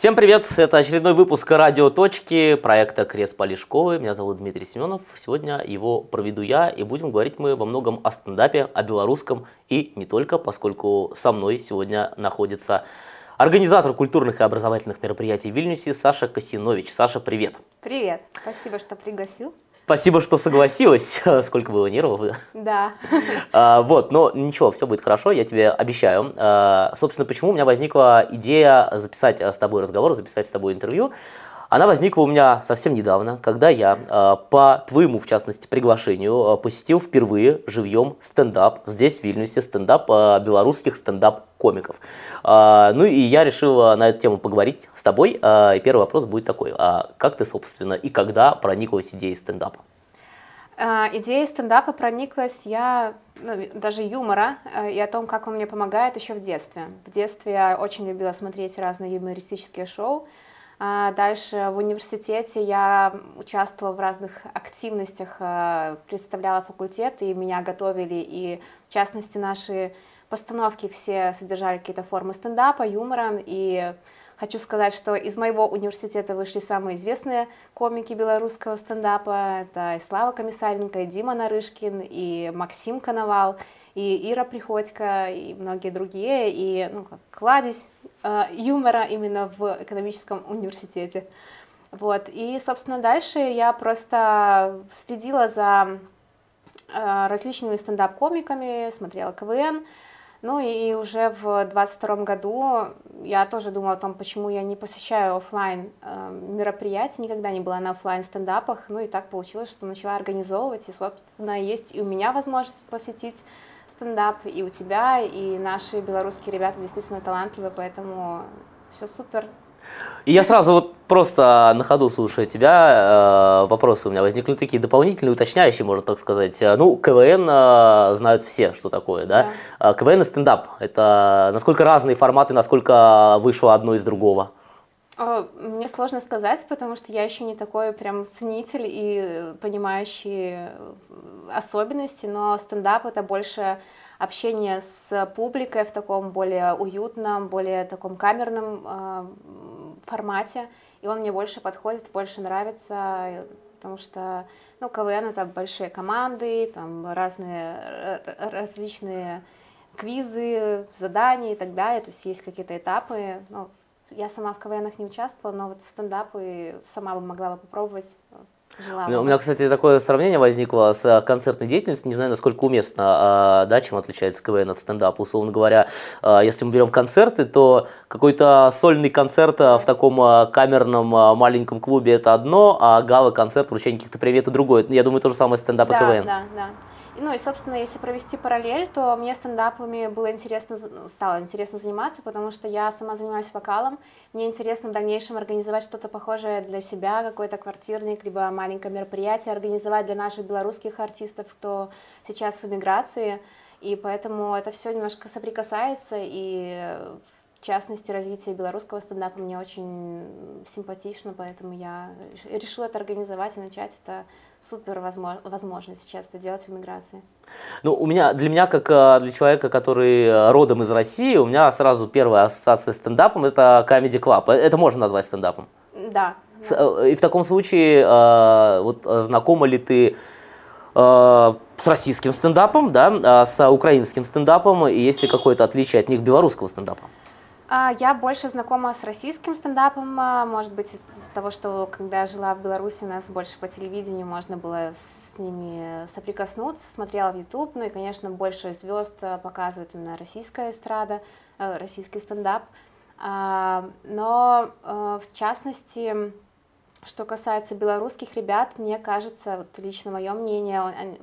Всем привет! Это очередной выпуск «Радио Точки» проекта «Крест Полишковой». Меня зовут Дмитрий Семенов. Сегодня его проведу я, и будем говорить мы во многом о стендапе, о белорусском и не только, поскольку со мной сегодня находится организатор культурных и образовательных мероприятий в Вильнюсе Саша Косинович. Саша, привет! Привет! Спасибо, что пригласил. Спасибо, что согласилась. Сколько было нервов. Да. А, вот, но ничего, все будет хорошо, я тебе обещаю. А, собственно, почему у меня возникла идея записать с тобой разговор, записать с тобой интервью. Она возникла у меня совсем недавно, когда я э, по твоему, в частности, приглашению э, посетил впервые живьем стендап здесь, в Вильнюсе, стендап э, белорусских стендап-комиков. Ну и я решил на эту тему поговорить с тобой. И первый вопрос будет такой. А как ты, собственно, и когда прониклась идеей стендапа? Идея стендапа прониклась я, ну, даже юмора, и о том, как он мне помогает еще в детстве. В детстве я очень любила смотреть разные юмористические шоу, а дальше в университете я участвовала в разных активностях, а, представляла факультет, и меня готовили, и в частности наши постановки все содержали какие-то формы стендапа, юмора, и хочу сказать, что из моего университета вышли самые известные комики белорусского стендапа, это и Слава Комиссаренко, и Дима Нарышкин, и Максим Коновал, и Ира Приходько, и многие другие, и ну, как кладезь э, юмора именно в экономическом университете. Вот. И, собственно, дальше я просто следила за э, различными стендап-комиками, смотрела КВН, ну и уже в 22 году я тоже думала о том, почему я не посещаю офлайн э, мероприятия, никогда не была на офлайн стендапах. Ну и так получилось, что начала организовывать, и, собственно, есть и у меня возможность посетить стендап, и у тебя, и наши белорусские ребята действительно талантливые, поэтому все супер. И я сразу вот просто на ходу слушая тебя, э, вопросы у меня возникли такие дополнительные, уточняющие, можно так сказать. Ну, КВН э, знают все, что такое, да? да. КВН и стендап. Это насколько разные форматы, насколько вышло одно из другого? Мне сложно сказать, потому что я еще не такой прям ценитель и понимающий особенности, но стендап это больше общение с публикой в таком более уютном, более таком камерном э, формате, и он мне больше подходит, больше нравится, потому что, ну, КВН это большие команды, там разные различные квизы, задания и так далее, то есть есть какие-то этапы, ну, я сама в КВНах не участвовала, но вот стендапы сама бы могла бы попробовать. У меня, кстати, такое сравнение возникло с концертной деятельностью. Не знаю, насколько уместно, а, да, чем отличается КВН от стендапа. Условно говоря, а, если мы берем концерты, то какой-то сольный концерт в таком а, камерном маленьком клубе это одно, а гала-концерт, вручение каких-то приветов другое. Я думаю, то же самое стендап и да, КВН. Да, да. Ну и, собственно, если провести параллель, то мне стендапами было интересно, ну, стало интересно заниматься, потому что я сама занимаюсь вокалом. Мне интересно в дальнейшем организовать что-то похожее для себя, какой-то квартирник, либо маленькое мероприятие, организовать для наших белорусских артистов, кто сейчас в эмиграции. И поэтому это все немножко соприкасается, и в частности, развитие белорусского стендапа мне очень симпатично, поэтому я решила это организовать и начать это супер возможно сейчас это делать в эмиграции. Ну, у меня, для меня, как э, для человека, который э, родом из России, у меня сразу первая ассоциация с стендапом – это Comedy Club. Это можно назвать стендапом? Да. И в таком случае, э, вот знакома ли ты с российским стендапом, да, с украинским стендапом, и есть ли какое-то отличие от них белорусского стендапа? А, я больше знакома с российским стендапом, а, может быть, из-за того, что когда я жила в Беларуси, нас больше по телевидению можно было с ними соприкоснуться, смотрела в YouTube, ну и, конечно, больше звезд а, показывает именно российская эстрада, российский стендап. Но, в частности, что касается белорусских ребят, мне кажется, вот лично мое мнение,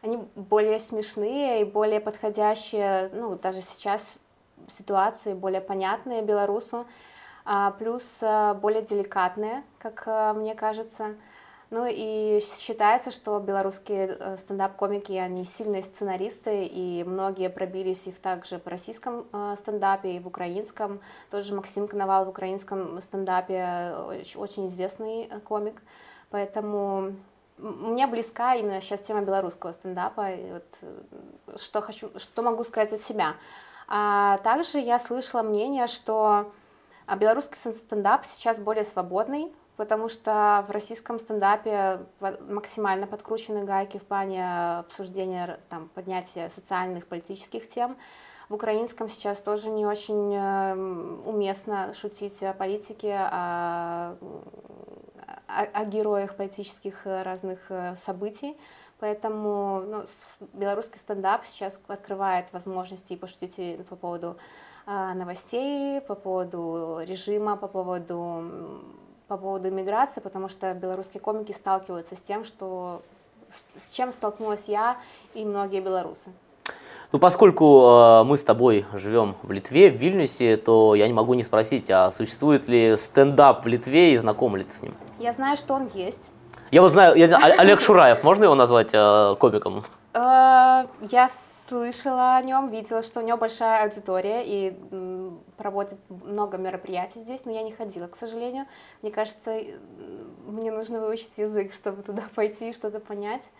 они более смешные и более подходящие, ну, даже сейчас ситуации более понятные белорусу, а, плюс а, более деликатные, как а, мне кажется. Ну и считается, что белорусские э, стендап-комики, они сильные сценаристы, и многие пробились их также в российском э, стендапе, и в украинском. Тоже Максим Коновал в украинском стендапе очень известный э, комик. Поэтому мне близка именно сейчас тема белорусского стендапа. И вот что, хочу, что могу сказать от себя. А также я слышала мнение, что А белорусский стендап сейчас более свободный, потому что в российском стендапе максимально подкручены гайки в плане обсуждения, там, поднятия социальных, политических тем. В украинском сейчас тоже не очень эм, уместно шутить о политике, о, о, о героях политических э, разных э, событий. Поэтому ну, белорусский стендап сейчас открывает возможности пошутить по поводу э, новостей, по поводу режима, по поводу, по поводу иммиграции, потому что белорусские комики сталкиваются с тем, что с, с чем столкнулась я и многие белорусы. Ну, поскольку э, мы с тобой живем в Литве, в Вильнюсе, то я не могу не спросить, а существует ли стендап в Литве и знаком ли ты с ним? Я знаю, что он есть. Я вот знаю, я, Олег Шураев, можно его назвать э, комиком? Э, я слышала о нем, видела, что у него большая аудитория и проводит много мероприятий здесь, но я не ходила, к сожалению. Мне кажется, мне нужно выучить язык, чтобы туда пойти и что-то понять.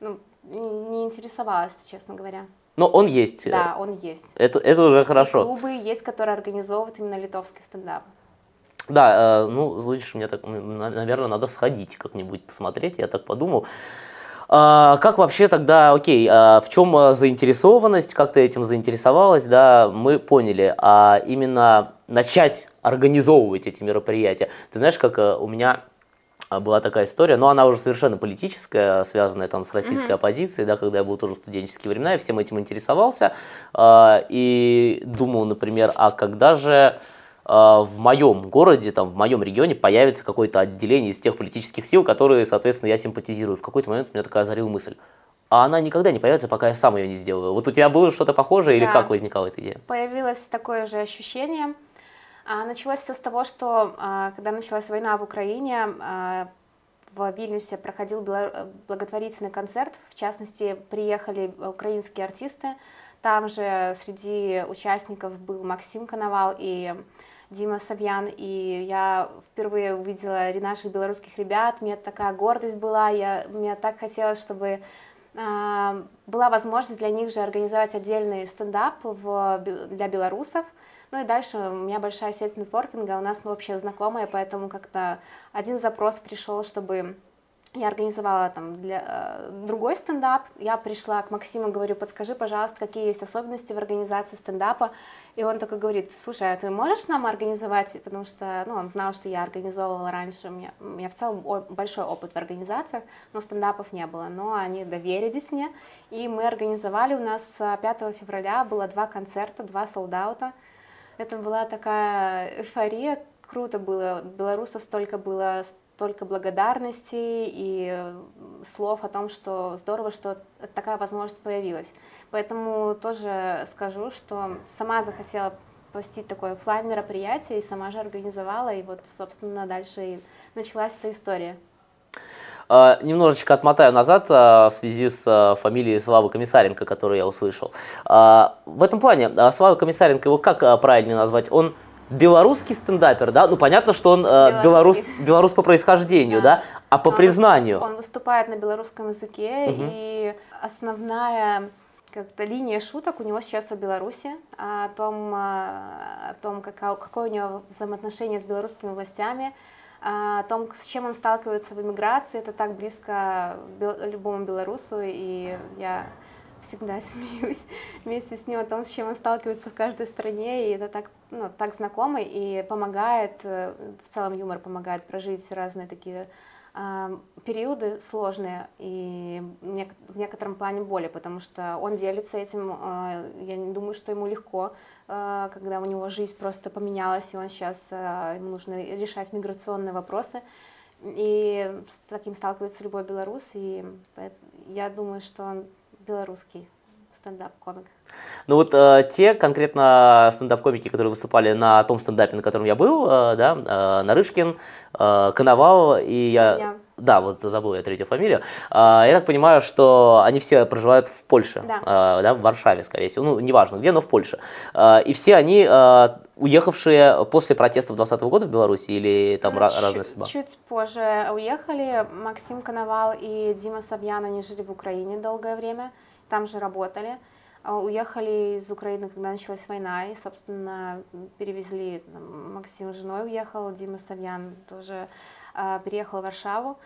Ну, не интересовалась, честно говоря. Но он есть. Да, он есть. Это, это уже хорошо. И клубы есть, которые организовывают именно литовский стендап. Да, э, ну, видишь, мне так, наверное, надо сходить как-нибудь посмотреть, я так подумал. А, как вообще тогда, окей, а в чем э, заинтересованность, как ты этим заинтересовалась, да, мы поняли, а именно начать организовывать эти мероприятия. Ты знаешь, как э, у меня а, была такая история, но она уже совершенно политическая, связанная там с российской mm-hmm. оппозицией, да, когда я был тоже в студенческие времена, я всем этим интересовался э, и думал, например, а когда же в моем городе, там, в моем регионе появится какое-то отделение из тех политических сил, которые, соответственно, я симпатизирую. В какой-то момент у меня такая озарила мысль. А она никогда не появится, пока я сам ее не сделаю. Вот у тебя было что-то похожее да. или как возникала эта идея? Появилось такое же ощущение. А, началось все с того, что а, когда началась война в Украине, а, в Вильнюсе проходил благотворительный концерт. В частности, приехали украинские артисты. Там же среди участников был Максим Коновал и Дима Савьян, и я впервые увидела наших белорусских ребят, мне такая гордость была, я, мне так хотелось, чтобы э, была возможность для них же организовать отдельный стендап в, для белорусов, ну и дальше у меня большая сеть нетворкинга, у нас общая знакомая, поэтому как-то один запрос пришел, чтобы я организовала там для э, другой стендап. Я пришла к Максиму, говорю, подскажи, пожалуйста, какие есть особенности в организации стендапа. И он такой говорит, слушай, а ты можешь нам организовать? Потому что, ну, он знал, что я организовывала раньше. У меня, у меня в целом большой опыт в организациях, но стендапов не было. Но они доверились мне, и мы организовали. У нас 5 э, февраля было два концерта, два солдата. Это была такая эйфория, круто было. Белорусов столько было, столько благодарности и слов о том, что здорово, что такая возможность появилась. Поэтому тоже скажу, что сама захотела посетить такое офлайн мероприятие и сама же организовала, и вот, собственно, дальше и началась эта история. Uh, немножечко отмотаю назад uh, в связи с uh, фамилией Славы Комиссаренко, которую я услышал. В этом плане Слава Комиссаренко, его как правильно назвать? Он белорусский стендапер, да? Ну, понятно, что он белорус, белорус по происхождению, да, да? а по он признанию. Он выступает на белорусском языке, угу. и основная как-то линия шуток у него сейчас о Беларуси, о том, о том какое, какое у него взаимоотношение с белорусскими властями, о том, с чем он сталкивается в эмиграции. Это так близко любому белорусу, и я всегда смеюсь вместе с ним о том, с чем он сталкивается в каждой стране, и это так, ну, так знакомо и помогает, э, в целом юмор помогает прожить разные такие э, периоды сложные и в некотором плане боли, потому что он делится этим, э, я не думаю, что ему легко, э, когда у него жизнь просто поменялась, и он сейчас, ему нужно решать миграционные вопросы, и с таким сталкивается любой белорус, и я думаю, что он белорусский стендап-комик. Ну вот э, те конкретно стендап-комики, которые выступали на том стендапе, на котором я был, э, да, э, Нарышкин, э, Коновал и Семья. я... Да, вот забыл я третью фамилию. Э, я так понимаю, что они все проживают в Польше, да, э, да в Варшаве, скорее всего, ну, неважно где, но в Польше. Э, и все они уехавшие после протестов 2020 года в Беларуси или там ну, разная судьба? Чуть позже уехали. Максим Коновал и Дима Савьян, они жили в Украине долгое время, там же работали. а, уехали из Украины, когда началась война, и, собственно, перевезли, Максим с женой уехал, Дима Савьян тоже а, переехал в Варшаву.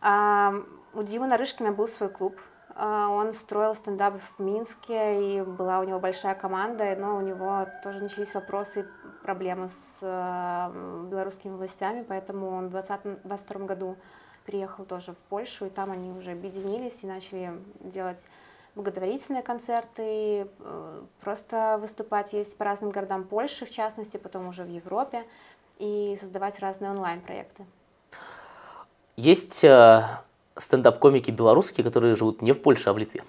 А, у Димы Нарышкина был свой клуб, он строил стендап в Минске, и была у него большая команда, но у него тоже начались вопросы, проблемы с белорусскими властями, поэтому он в 2022 году приехал тоже в Польшу, и там они уже объединились и начали делать благотворительные концерты, э, просто выступать есть по разным городам Польши, в частности, потом уже в Европе, и создавать разные онлайн-проекты. Есть э, стендап-комики белорусские, которые живут не в Польше, а в Литве?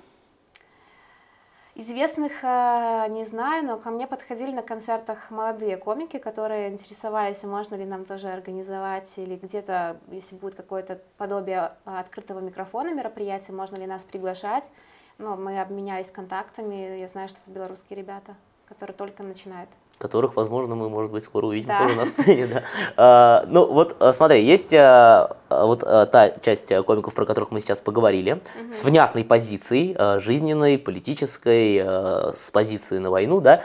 Известных э, не знаю, но ко мне подходили на концертах молодые комики, которые интересовались, можно ли нам тоже организовать, или где-то, если будет какое-то подобие открытого микрофона мероприятия, можно ли нас приглашать. Но мы обменялись контактами, я знаю, что это белорусские ребята, которые только начинают которых, возможно, мы, может быть, скоро увидим да. тоже на сцене. Да. А, ну вот, а, смотри, есть а, а, вот а, та часть комиков, про которых мы сейчас поговорили, угу. с внятной позицией, а, жизненной, политической, а, с позицией на войну, да.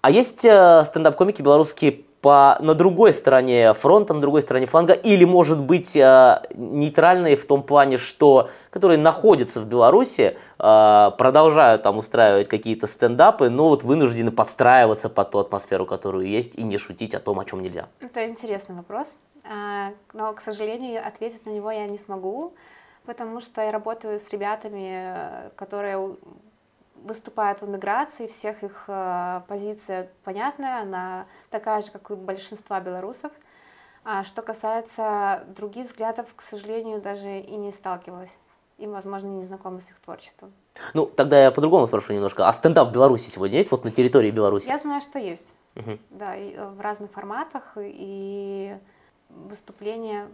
А есть а, стендап-комики белорусские по, на другой стороне фронта, на другой стороне фланга, или, может быть, а, нейтральные в том плане, что которые находятся в Беларуси, а, продолжают там устраивать какие-то стендапы, но вот вынуждены подстраиваться под ту атмосферу, которую есть, и не шутить о том, о чем нельзя. Это интересный вопрос, а, но, к сожалению, ответить на него я не смогу, потому что я работаю с ребятами, которые выступают в эмиграции, всех их э, позиция понятная, она такая же, как и большинства белорусов. А что касается других взглядов, к сожалению, даже и не сталкивалась. И, возможно, не знакома с их творчеством. Ну, тогда я по-другому спрошу немножко. А стендап в Беларуси сегодня есть, вот на территории Беларуси? Я знаю, что есть. Угу. Да, и в разных форматах, и выступления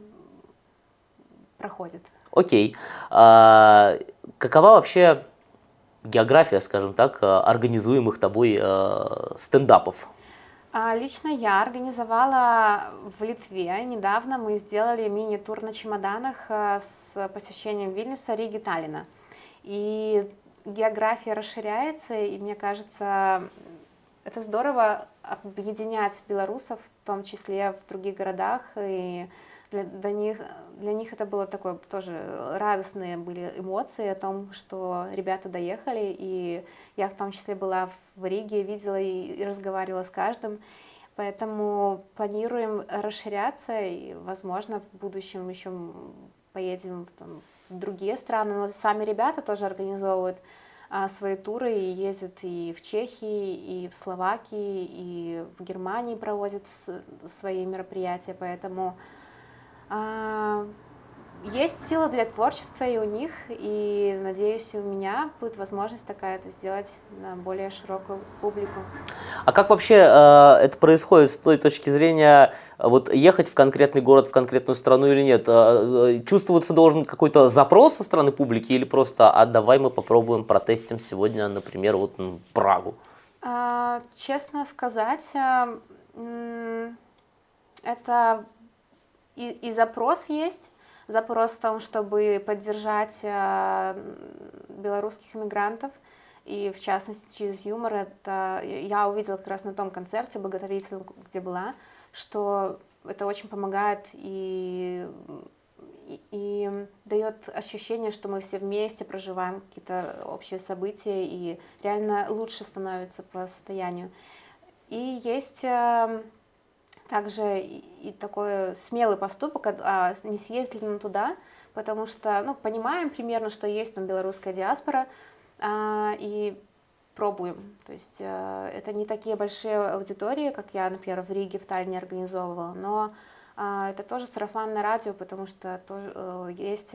проходят. Окей. А, какова вообще география, скажем так, э, организуемых тобой э, стендапов? А, лично я организовала в Литве. Недавно мы сделали мини-тур на чемоданах э, с посещением Вильнюса, Риги, Таллина. И география расширяется, и мне кажется, это здорово объединять белорусов, в том числе в других городах, и для, для, них, для них это было такое тоже радостные были эмоции о том, что ребята доехали, и я в том числе была в Риге, видела и, и разговаривала с каждым. Поэтому планируем расширяться, и, возможно, в будущем еще поедем там, в другие страны, но сами ребята тоже организовывают а, свои туры и ездят и в Чехии, и в Словакии, и в Германии проводят свои мероприятия, поэтому есть сила для творчества и у них, и надеюсь, у меня будет возможность такая это сделать на более широкую публику. А как вообще э, это происходит с той точки зрения, вот ехать в конкретный город, в конкретную страну или нет? Э, чувствоваться должен какой-то запрос со стороны публики или просто, а давай мы попробуем, протестим сегодня, например, вот Прагу? А, честно сказать, э, это и, и запрос есть. Запрос в том, чтобы поддержать э, белорусских иммигрантов. И в частности, через юмор это я увидела как раз на том концерте благотворительном, где была, что это очень помогает и, и, и дает ощущение, что мы все вместе проживаем какие-то общие события и реально лучше становится по состоянию. И есть э, также и такой смелый поступок, а, не съездили мы туда, потому что, ну, понимаем примерно, что есть там белорусская диаспора, а, и пробуем. То есть а, это не такие большие аудитории, как я, например, в Риге, в Таллине организовывала, но а, это тоже сарафанное радио, потому что тоже, а, есть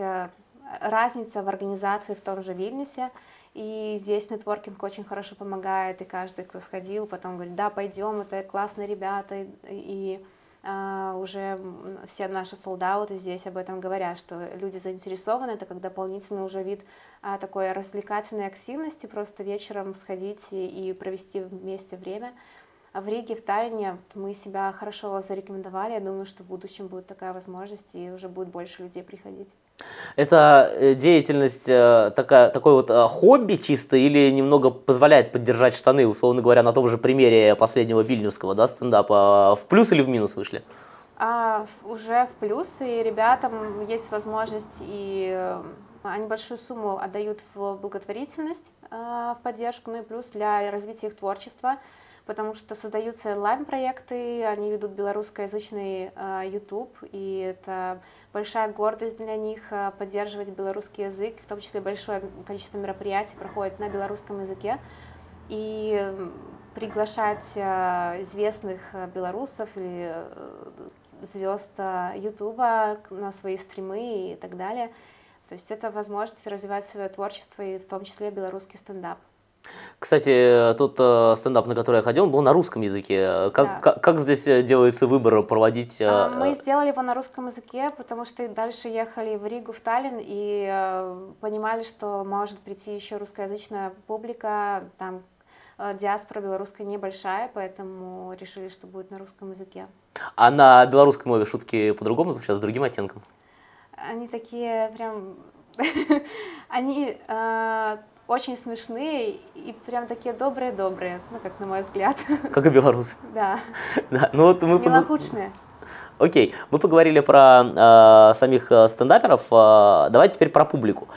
разница в организации в том же Вильнюсе, и здесь нетворкинг очень хорошо помогает, и каждый, кто сходил, потом говорит, да, пойдем, это классные ребята, и, а, уже все наши солдаты здесь об этом говорят, что люди заинтересованы, это как дополнительный уже вид а, такой развлекательной активности, просто вечером сходить и, и провести вместе время. А в Риге, в Таллине мы себя хорошо зарекомендовали. Я думаю, что в будущем будет такая возможность, и уже будет больше людей приходить. Это э, деятельность э, такая, такой вот э, хобби чисто или немного позволяет поддержать штаны, условно говоря, на том же примере последнего вильнюсского да, стендапа? В плюс или в минус вышли? А, уже в плюс, и ребятам есть возможность и они большую сумму отдают в благотворительность, в поддержку, ну и плюс для развития их творчества, потому что создаются онлайн-проекты, они ведут белорусскоязычный YouTube, и это большая гордость для них э, поддерживать белорусский язык, в том числе большое количество мероприятий проходит на белорусском языке. И приглашать э, известных э, белорусов или звезд Ютуба на свои стримы и так далее. То есть это возможность развивать свое творчество и в том числе белорусский стендап. Кстати, тот э, стендап, на который я ходил, он был на русском языке. Как, да. как, как здесь э, делается выбор проводить? Э, а, мы сделали его на русском языке, потому что дальше ехали в Ригу, в Таллин и э, понимали, что может прийти еще русскоязычная публика, там э, диаспора белорусская небольшая, поэтому решили, что будет на русском языке. А на белорусской мове шутки по-другому, сейчас с другим оттенком? Они такие прям... Они э, очень смешные и прям такие добрые-добрые, ну, как на мой взгляд. Как и белорусы. Да. да. Ну, вот мы Милохучные. Окей, мы поговорили про э, самих э, стендаперов, э, давайте теперь про публику.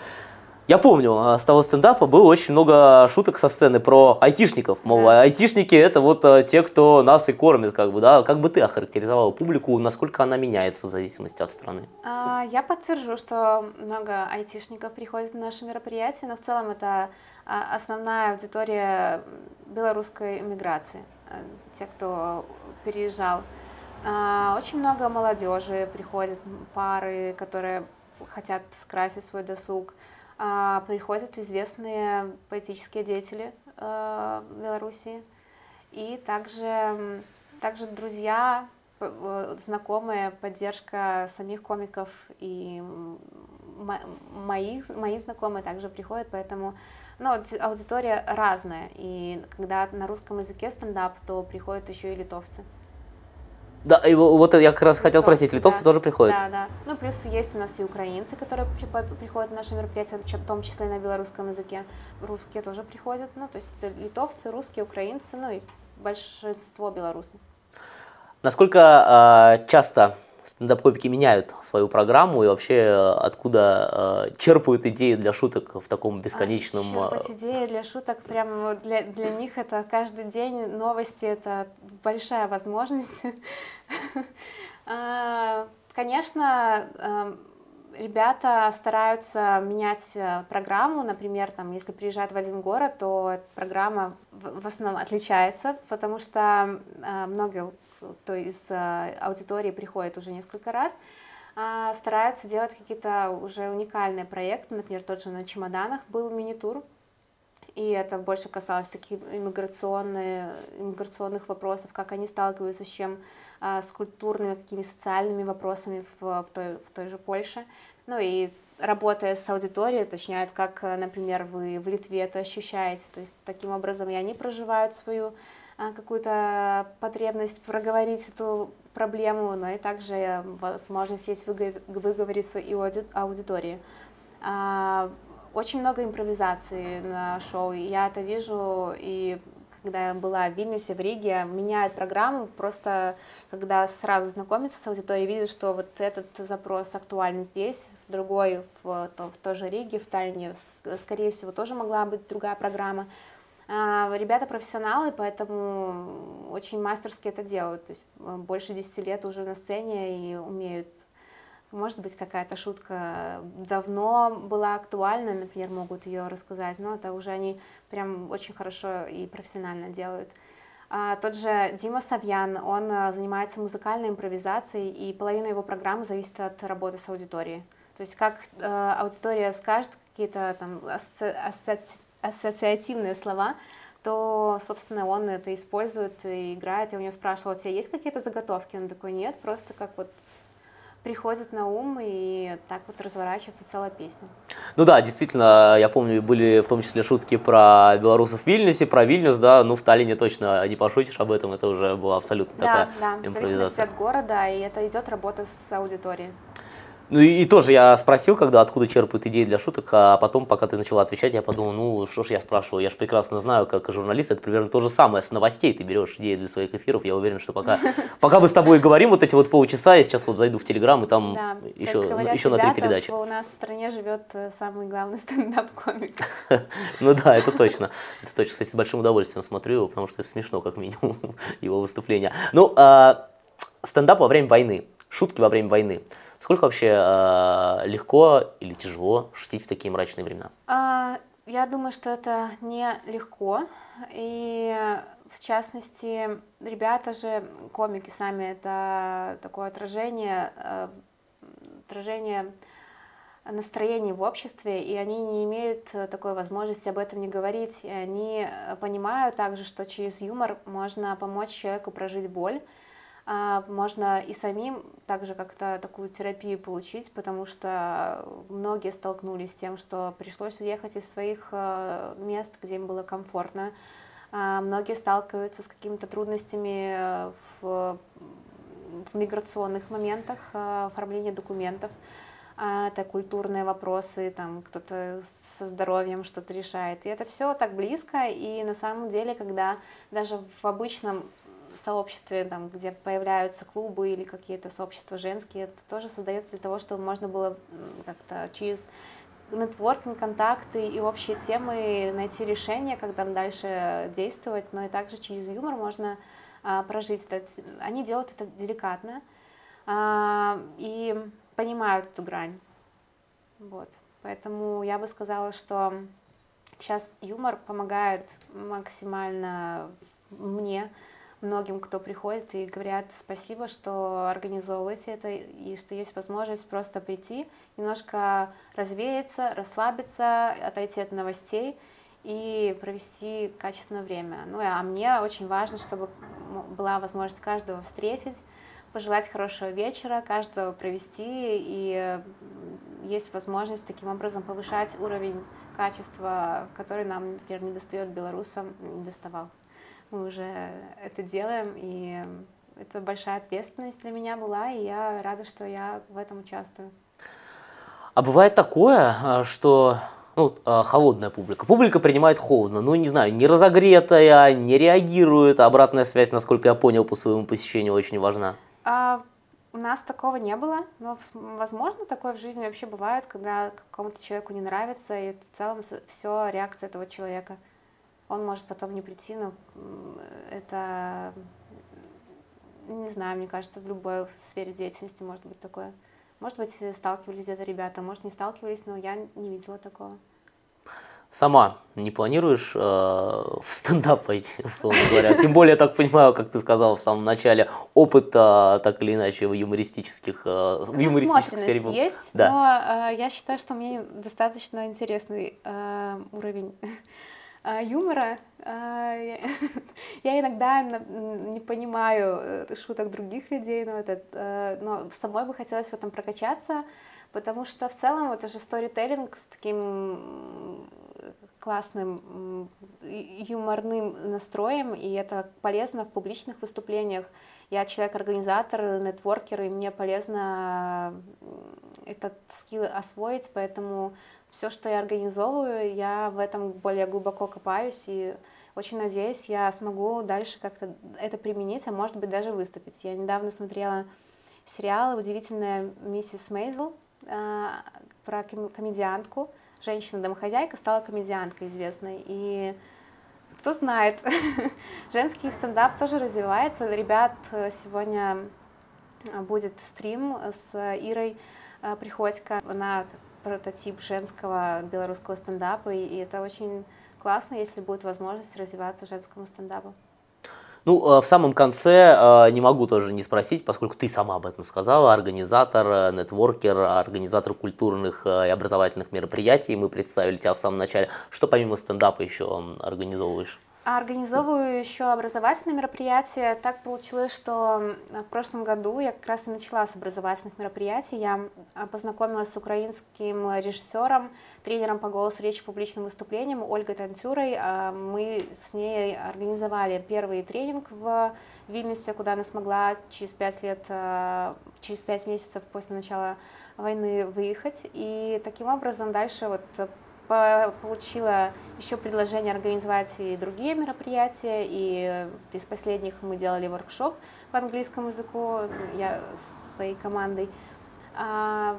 Я помню, а, с того стендапа было очень много шуток со сцены про айтишников. Мол, да. айтишники это вот а, те, кто нас и кормит, как бы, да. Как бы ты охарактеризовала публику, насколько она меняется в зависимости от страны? А, я подтвержу, что много айтишников приходит на наши мероприятия, но в целом это основная аудитория белорусской иммиграции, те, кто переезжал. Очень много молодежи приходит, пары, которые хотят скрасить свой досуг а, приходят известные политические деятели э, Белоруссии и также, также друзья, знакомые, поддержка самих комиков и моих, мои знакомые также приходят, поэтому ну, аудитория разная, и когда на русском языке стендап, то приходят еще и литовцы. Да, и вот я как раз литовцы, хотел спросить, литовцы да. тоже приходят? Да, да. Ну, плюс есть у нас и украинцы, которые приходят на наши мероприятия, в том числе на белорусском языке. Русские тоже приходят, ну, то есть литовцы, русские, украинцы, ну и большинство белорусов. Насколько э, часто стендап-комики меняют свою программу и вообще э, откуда э, черпают идеи для шуток в таком бесконечном... А, черпать идеи для шуток, прям для, для них это каждый день новости, это большая возможность. А, конечно, эм, ребята стараются менять э, программу, например, там, если приезжают в один город, то программа в основном отличается, потому что много кто из э, аудитории приходит уже несколько раз, а, стараются делать какие-то уже уникальные проекты. Например, тот же на чемоданах был мини-тур, и это больше касалось таких иммиграционных, иммиграционных вопросов, как они сталкиваются с чем, с культурными, какими социальными вопросами в, в, той, в той же Польше. Ну и работая с аудиторией, уточняют, как, например, вы в Литве это ощущаете. То есть таким образом и они проживают свою а, какую-то потребность проговорить эту проблему, но и также возможность есть выговориться и аудитории. А, очень много импровизации на шоу, я это вижу, и когда я была в Вильнюсе, в Риге, меняют программу, просто когда сразу знакомится с аудиторией, видит, что вот этот запрос актуален здесь, в другой, в, в, в той же Риге, в Таллине, скорее всего, тоже могла быть другая программа. А, ребята профессионалы, поэтому очень мастерски это делают. То есть э, больше 10 лет уже на сцене и умеют. Может быть, какая-то шутка давно была актуальна, например, могут ее рассказать, но это уже они прям очень хорошо и профессионально делают. А, тот же Дима Савьян, он э, занимается музыкальной импровизацией, и половина его программы зависит от работы с аудиторией. То есть как э, аудитория скажет какие-то там асоци ассоциативные слова, то, собственно, он это использует и играет. Я у него спрашивала, у тебя есть какие-то заготовки? Он такой, нет, просто как вот приходит на ум, и так вот разворачивается целая песня. Ну да, действительно, я помню, были в том числе шутки про белорусов в Вильнюсе, про Вильнюс, да, ну в Таллине точно не пошутишь об этом, это уже была абсолютно да, такая Да, в зависимости от города, и это идет работа с аудиторией. Ну и, и тоже я спросил, когда откуда черпают идеи для шуток, а потом, пока ты начала отвечать, я подумал, ну что ж я спрашиваю, я же прекрасно знаю, как журналист, это примерно то же самое, с новостей ты берешь идеи для своих эфиров, я уверен, что пока, пока мы с тобой говорим вот эти вот полчаса, я сейчас вот зайду в Телеграм, и там Да, еще, говорят еще на три передачи. У нас в стране живет э, самый главный стендап-комик. Ну да, это точно. Это точно. Кстати, с большим удовольствием смотрю его, потому что это смешно, как минимум, его выступление. Ну, а, стендап во время войны, шутки во время войны. Сколько вообще а, легко или тяжело шутить в такие мрачные времена? А, Я думаю, что это не легко. И в частности, ребята же, комики сами, это такое отражение, э, отражение настроений в обществе, и они не имеют э, такой возможности об этом не говорить. И они э, понимают также, что через юмор можно помочь человеку прожить боль, можно и самим также как-то такую терапию получить, потому что многие столкнулись с тем, что пришлось уехать из своих э, мест, где им было комфортно. А, Многие сталкиваются с какими-то трудностями в, в миграционных моментах, оформления документов. А, Это культурные вопросы, там кто-то со здоровьем что-то решает. И это все так близко, и на самом деле, когда даже в обычном сообществе, там, где появляются клубы или какие-то сообщества женские, это тоже создается для того, чтобы можно было как-то через нетворкинг, контакты и общие темы найти решение, как там дальше действовать, но и также через юмор можно а, прожить это. Они делают это деликатно а, и понимают эту грань. Вот. Поэтому я бы сказала, что сейчас юмор помогает максимально мне, многим, кто приходит и говорят спасибо, что организовываете это и что есть возможность просто прийти, немножко развеяться, расслабиться, отойти от новостей и провести качественное время. Ну а мне очень важно, чтобы была возможность каждого встретить, пожелать хорошего вечера, каждого провести, и есть возможность таким образом повышать уровень качества, который нам, например, не достает белорусам, не доставал мы уже это делаем, и это большая ответственность для меня была, и я рада, что я в этом участвую. А бывает такое, а, что ну, а, холодная публика. Публика принимает холодно, ну, не знаю, не разогретая, не реагирует. Обратная связь, насколько я понял, по своему посещению очень важна. А у нас такого не было, но, возможно, такое в жизни вообще бывает, когда какому-то человеку не нравится, и в целом все реакция этого человека. Он может потом не прийти, но это, не знаю, мне кажется, в любой сфере деятельности может быть такое. Может быть, сталкивались где-то ребята, может, не сталкивались, но я не видела такого. Сама не планируешь э, в стендап пойти, условно говоря? Тем более, я так понимаю, как ты сказал в самом начале, опыта так или иначе в юмористических, э, в юмористической сфере. есть, Да. но э, я считаю, что у меня достаточно интересный э, уровень юмора. Э, я, иногда не понимаю э, шуток других людей, но, этот, э, но самой бы хотелось в этом прокачаться, потому что в целом это же сторителлинг с таким классным юморным настроем, и это полезно в публичных выступлениях. Я человек-организатор, нетворкер, и мне полезно этот скилл освоить, поэтому все, что я организовываю, я в этом более глубоко копаюсь, и очень надеюсь, я смогу дальше как-то это применить, а может быть даже выступить. Я недавно смотрела сериал «Удивительная миссис Мейзел» а, про ком- комедиантку. Женщина-домохозяйка стала комедианткой известной. И кто знает, женский стендап тоже развивается. Ребят, э, сегодня будет стрим с Ирой а, Приходько. Она прототип женского белорусского стендапа, и это очень классно, если будет возможность развиваться женскому стендапу. Ну, э, в самом конце э, не могу тоже не спросить, поскольку ты сама об этом сказала, организатор, э, нетворкер, организатор культурных э, и образовательных мероприятий, мы представили тебя в самом начале. Что помимо стендапа еще организовываешь? Организовываю еще образовательные мероприятия. Так получилось, что в прошлом году я как раз и начала с образовательных мероприятий. Я а, познакомилась с украинским режиссером, тренером по голосу речи публичным выступлением Ольгой Тантюрой. А, мы с ней организовали первый тренинг в Вильнюсе, куда она смогла через пять лет, а, через пять месяцев после начала войны выехать. И таким образом дальше вот получила еще предложение организовать и другие мероприятия, и из последних мы делали воркшоп по английскому языку, я с своей командой. А,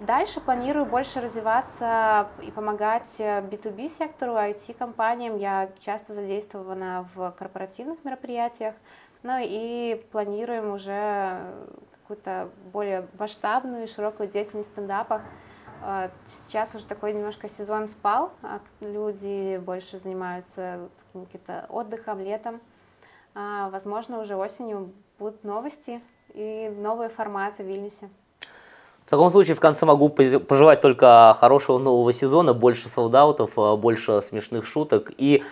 дальше планирую больше развиваться и помогать B2B сектору, IT-компаниям. Я часто задействована в корпоративных мероприятиях, ну и планируем уже какую-то более масштабную, широкую деятельность в стендапах. А, сейчас уже такой немножко сезон спал, а люди больше занимаются каким-то отдыхом летом. А, возможно, уже осенью будут новости и новые форматы в Вильнюсе. В таком случае в конце могу пожелать только хорошего нового сезона, больше солдатов, больше смешных шуток и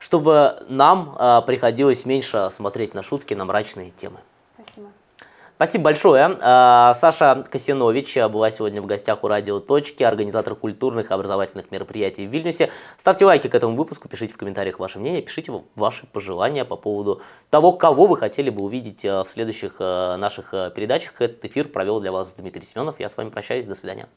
чтобы нам приходилось меньше смотреть на шутки, на мрачные темы. Спасибо. Спасибо большое. А, Саша Косинович э, была сегодня в гостях у «Радио Точки», организатор культурных и образовательных мероприятий в Вильнюсе. Ставьте лайки к этому выпуску, пишите в комментариях ваше мнение, пишите ваши пожелания по поводу того, кого вы хотели бы увидеть э, в следующих э, наших передачах. Этот эфир провел для вас Дмитрий Семенов. Я с вами прощаюсь. До свидания.